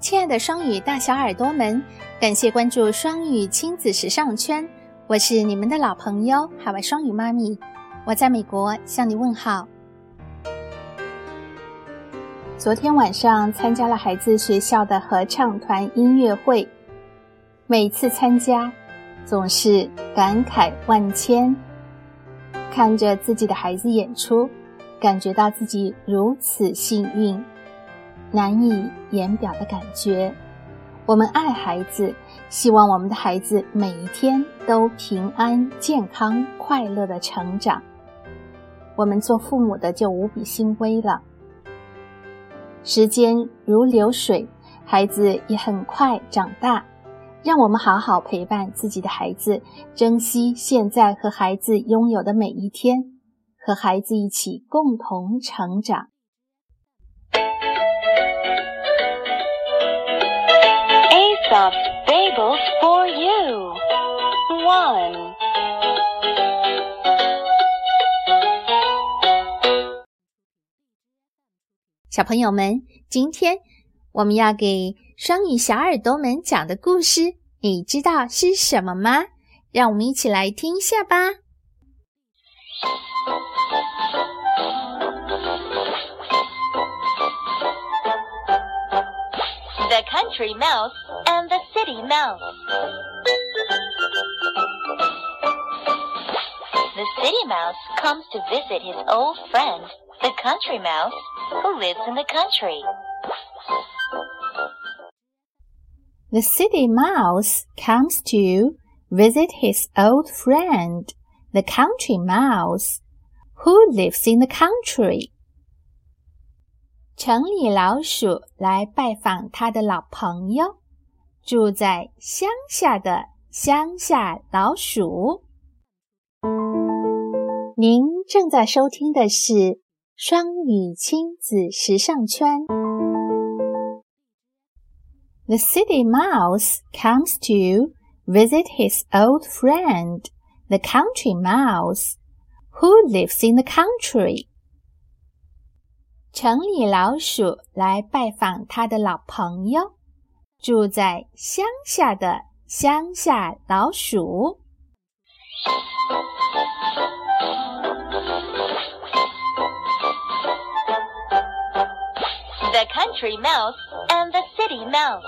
亲爱的双语大小耳朵们，感谢关注双语亲子时尚圈，我是你们的老朋友海外双语妈咪，我在美国向你问好。昨天晚上参加了孩子学校的合唱团音乐会，每次参加总是感慨万千，看着自己的孩子演出，感觉到自己如此幸运。难以言表的感觉。我们爱孩子，希望我们的孩子每一天都平安、健康、快乐的成长。我们做父母的就无比欣慰了。时间如流水，孩子也很快长大。让我们好好陪伴自己的孩子，珍惜现在和孩子拥有的每一天，和孩子一起共同成长。Of fables for you. One. 小朋友们，今天我们要给双语小耳朵们讲的故事，你知道是什么吗？让我们一起来听一下吧。The Country Mouse City Mouse. The City Mouse comes to visit his old friend, the Country Mouse, who lives in the country. The City Mouse comes to visit his old friend, the Country Mouse, who lives in the country. 城里老鼠来拜访他的老朋友， 住在乡下的乡下老鼠。您正在收听的是双语亲子时尚圈。The city mouse comes to visit his old friend, the country mouse, who lives in the country. 城里老鼠来拜访他的老朋友， 住在乡下的乡下老鼠。The country mouse and the city mouse.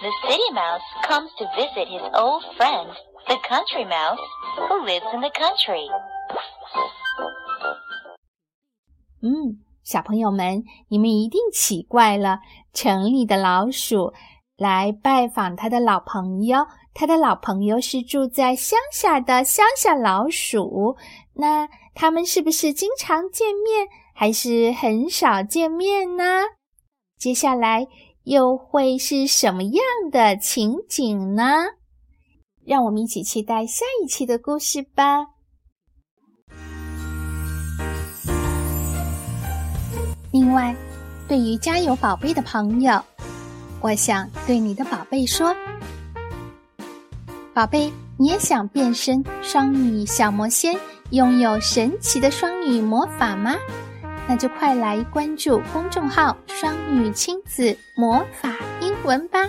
The city mouse comes to visit his old friend, the country mouse, who lives in the country. 嗯， 小朋友们，你们一定奇怪了：城里的老鼠来拜访他的老朋友，他的老朋友是住在乡下的乡下老鼠。那他们是不是经常见面，还是很少见面呢？接下来又会是什么样的情景呢？让我们一起期待下一期的故事吧。另外，对于家有宝贝的朋友，我想对你的宝贝说：“宝贝，你也想变身双语小魔仙，拥有神奇的双语魔法吗？那就快来关注公众号‘双语亲子魔法英文’吧，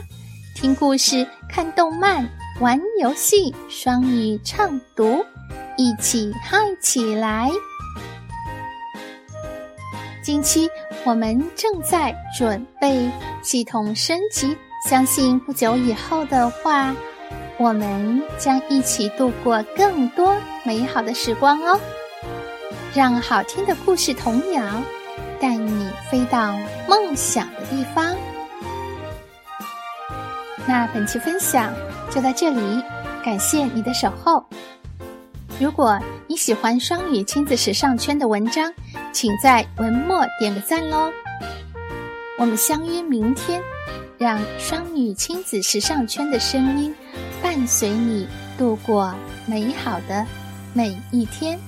听故事、看动漫、玩游戏，双语畅读，一起嗨起来！”近期我们正在准备系统升级，相信不久以后的话，我们将一起度过更多美好的时光哦。让好听的故事童谣带你飞到梦想的地方。那本期分享就到这里，感谢你的守候。如果你喜欢双语亲子时尚圈的文章，请在文末点个赞喽！我们相约明天，让双女亲子时尚圈的声音伴随你度过美好的每一天。